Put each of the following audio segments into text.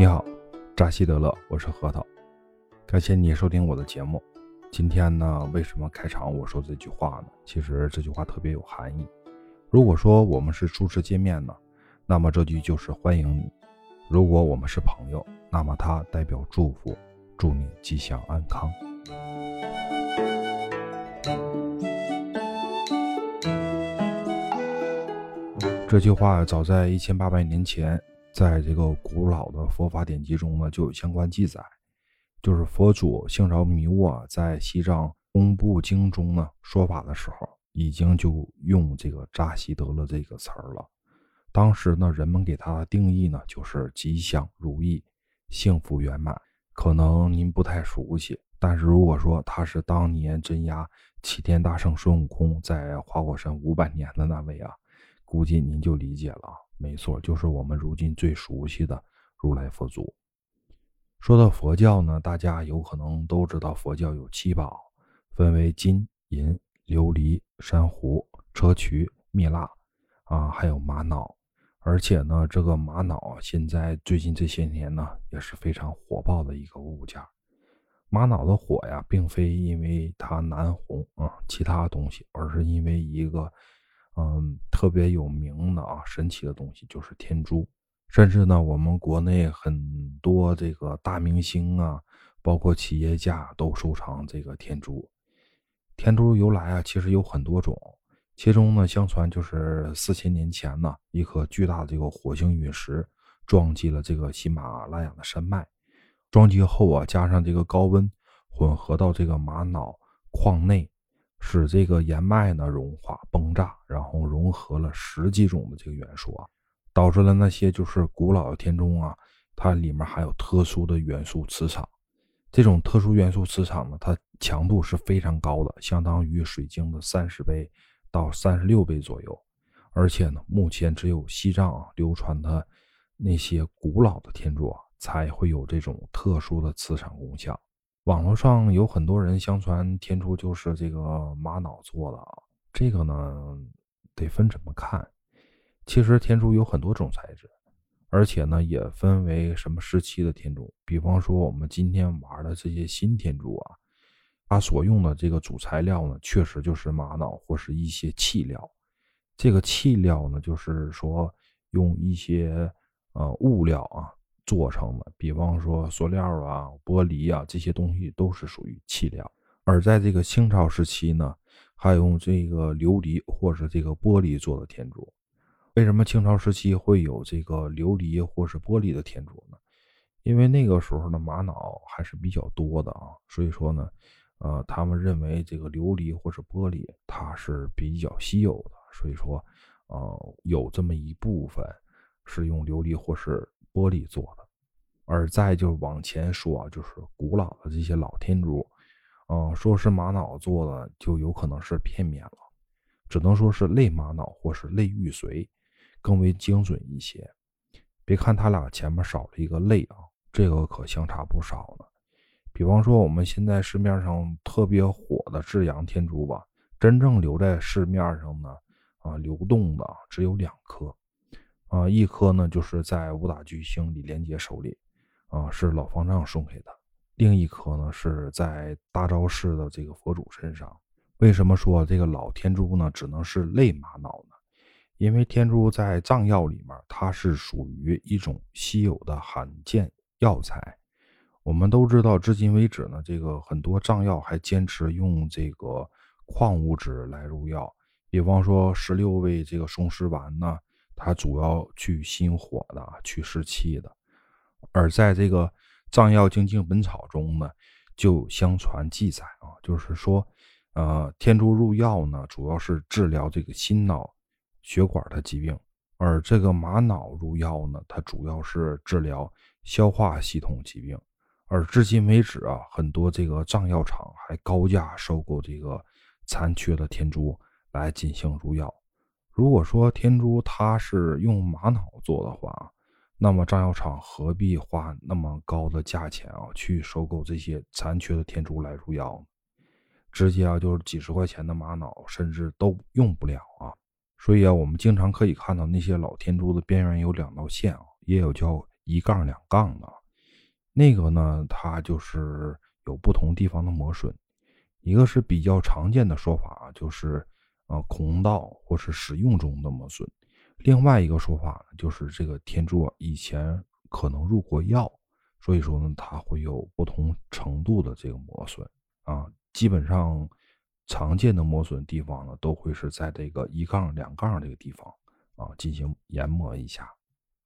你好，扎西德勒，我是核桃，感谢你收听我的节目。今天呢，为什么开场我说这句话呢？其实这句话特别有含义。如果说我们是初次见面呢，那么这句就是欢迎你；如果我们是朋友，那么它代表祝福，祝你吉祥安康。这句话早在一千八百年前，在这个古老的佛法典籍中呢就有相关记载。就是佛祖姓饶弥沃在西藏公布经中呢说法的时候，已经就用这个扎西德勒这个词儿了。当时呢，人们给他的定义呢就是吉祥如意、幸福圆满。可能您不太熟悉，但是如果说他是当年镇压齐天大圣孙悟空在花果山五百年的那位啊。估计您就理解了，没错，就是我们如今最熟悉的如来佛祖。说到佛教呢，大家有可能都知道，佛教有七宝，分为金银琉璃珊瑚砗磲蜜蜡啊，还有玛瑙。而且呢，这个玛瑙现在最近这些年呢，也是非常火爆的一个物件。玛瑙的火呀，并非因为它难红啊，其他东西，而是因为一个。嗯，特别有名的啊，神奇的东西就是天珠。甚至呢，我们国内很多这个大明星啊，包括企业家都收藏这个天珠。天珠由来啊，其实有很多种。其中呢，相传就是四千年前呢，一颗巨大的这个火星陨石撞击了这个喜马拉雅的山脉，撞击后啊，加上这个高温混合到这个玛瑙矿内。使这个岩脉呢融化崩炸，然后融合了十几种的这个元素啊，导致了那些就是古老的天钟啊，它里面含有特殊的元素磁场。这种特殊元素磁场呢，它强度是非常高的，相当于水晶的三十倍到三十六倍左右。而且呢，目前只有西藏啊流传的那些古老的天珠啊，才会有这种特殊的磁场功效。网络上有很多人相传天珠就是这个玛瑙做的啊，这个呢得分怎么看？其实天珠有很多种材质，而且呢也分为什么时期的天珠。比方说我们今天玩的这些新天珠啊，它所用的这个主材料呢，确实就是玛瑙或是一些器料。这个器料呢，就是说用一些呃物料啊。做成的，比方说塑料啊、玻璃啊这些东西都是属于器料。而在这个清朝时期呢，还用这个琉璃或者这个玻璃做的天珠。为什么清朝时期会有这个琉璃或是玻璃的天珠呢？因为那个时候的玛瑙还是比较多的啊，所以说呢，呃，他们认为这个琉璃或是玻璃它是比较稀有的，所以说，呃，有这么一部分是用琉璃或是。玻璃做的，而再就往前说啊，就是古老的这些老天珠，嗯，说是玛瑙做的，就有可能是片面了，只能说是类玛瑙或是类玉髓，更为精准一些。别看它俩前面少了一个类啊，这个可相差不少呢。比方说我们现在市面上特别火的至阳天珠吧，真正留在市面上呢，啊，流动的只有两颗。啊，一颗呢，就是在武打巨星李连杰手里，啊，是老方丈送给的；另一颗呢，是在大昭寺的这个佛祖身上。为什么说这个老天珠呢，只能是类玛瑙呢？因为天珠在藏药里面，它是属于一种稀有的罕见药材。我们都知道，至今为止呢，这个很多藏药还坚持用这个矿物质来入药，比方说十六味这个松狮丸呢。它主要去心火的，去湿气的。而在这个《藏药精进本草》中呢，就相传记载啊，就是说，呃，天珠入药呢，主要是治疗这个心脑血管的疾病；而这个玛瑙入药呢，它主要是治疗消化系统疾病。而至今为止啊，很多这个藏药厂还高价收购这个残缺的天珠来进行入药。如果说天珠它是用玛瑙做的话，那么藏药厂何必花那么高的价钱啊去收购这些残缺的天珠来入药呢？直接啊就是几十块钱的玛瑙甚至都用不了啊！所以啊，我们经常可以看到那些老天珠的边缘有两道线啊，也有叫一杠两杠的。那个呢，它就是有不同地方的磨损。一个是比较常见的说法，就是啊孔道或是使用中的磨损；另外一个说法呢，就是这个天柱以前可能入过药，所以说呢，它会有不同程度的这个磨损啊。基本上常见的磨损地方呢，都会是在这个一杠两杠这个地方啊进行研磨一下。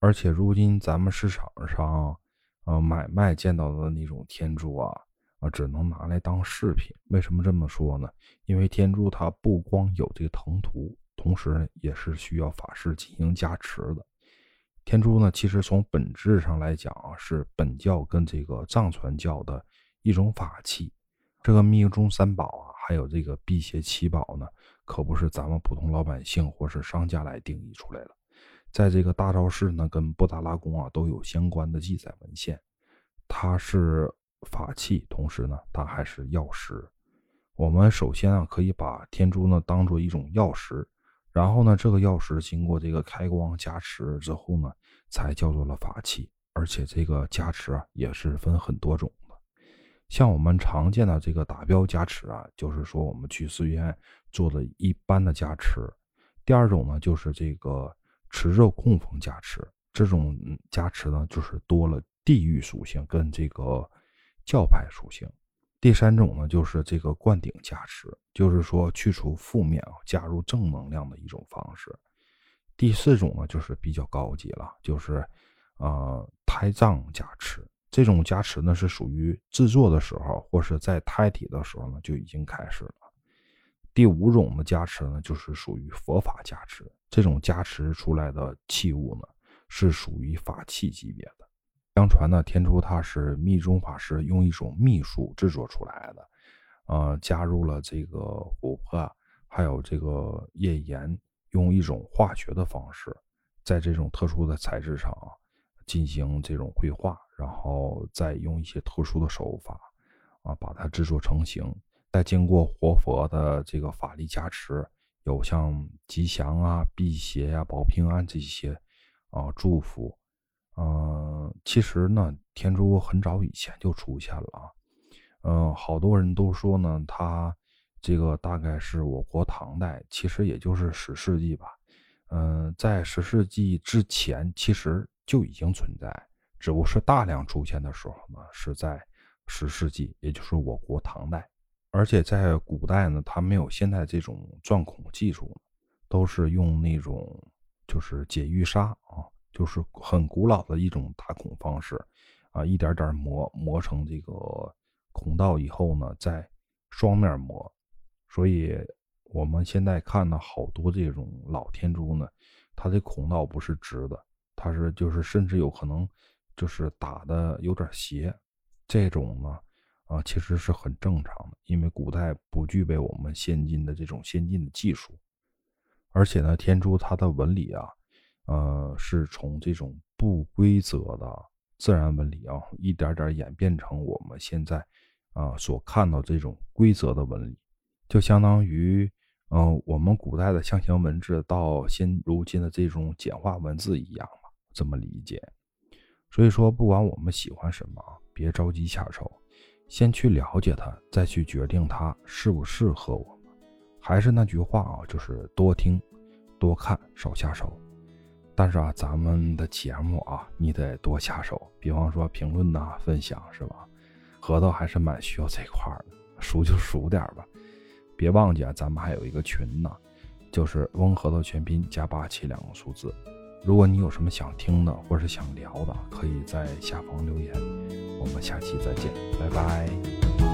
而且如今咱们市场上，呃买卖见到的那种天珠啊。啊，只能拿来当饰品。为什么这么说呢？因为天珠它不光有这个腾图，同时呢也是需要法师进行加持的。天珠呢，其实从本质上来讲啊，是本教跟这个藏传教的一种法器。这个密宗三宝啊，还有这个辟邪七宝呢，可不是咱们普通老百姓或是商家来定义出来的。在这个大昭寺呢，跟布达拉宫啊，都有相关的记载文献。它是。法器，同时呢，它还是药石。我们首先啊，可以把天珠呢当做一种药石，然后呢，这个药石经过这个开光加持之后呢，才叫做了法器。而且这个加持啊，也是分很多种的。像我们常见的这个打标加持啊，就是说我们去寺院做的一般的加持。第二种呢，就是这个持肉供奉加持，这种加持呢，就是多了地域属性跟这个。教派属性，第三种呢，就是这个灌顶加持，就是说去除负面啊，加入正能量的一种方式。第四种呢，就是比较高级了，就是呃胎藏加持。这种加持呢，是属于制作的时候或是在胎体的时候呢就已经开始了。第五种的加持呢，就是属于佛法加持，这种加持出来的器物呢，是属于法器级别的。相传呢，天珠它是密宗法师用一种秘术制作出来的，呃，加入了这个琥珀，还有这个页岩，用一种化学的方式，在这种特殊的材质上啊，进行这种绘画，然后再用一些特殊的手法啊，把它制作成型，再经过活佛的这个法力加持，有像吉祥啊、辟邪呀、保平安这些啊祝福。嗯，其实呢，天珠很早以前就出现了啊。嗯，好多人都说呢，它这个大概是我国唐代，其实也就是十世纪吧。嗯，在十世纪之前，其实就已经存在，只不过是大量出现的时候呢，是在十世纪，也就是我国唐代。而且在古代呢，它没有现在这种钻孔技术，都是用那种就是解玉砂。就是很古老的一种打孔方式，啊，一点点磨磨成这个孔道以后呢，再双面磨。所以我们现在看到好多这种老天珠呢，它的孔道不是直的，它是就是甚至有可能就是打的有点斜。这种呢，啊，其实是很正常的，因为古代不具备我们先进的这种先进的技术，而且呢，天珠它的纹理啊。呃，是从这种不规则的自然纹理啊，一点点演变成我们现在啊所看到这种规则的纹理，就相当于嗯我们古代的象形文字到现如今的这种简化文字一样嘛，这么理解。所以说，不管我们喜欢什么，别着急下手，先去了解它，再去决定它适不适合我们。还是那句话啊，就是多听、多看，少下手。但是啊，咱们的节目啊，你得多下手，比方说评论呐、分享是吧？核桃还是蛮需要这块的，熟就熟点吧。别忘记啊，咱们还有一个群呢，就是翁核桃全拼加八七两个数字。如果你有什么想听的或者是想聊的，可以在下方留言。我们下期再见，拜拜。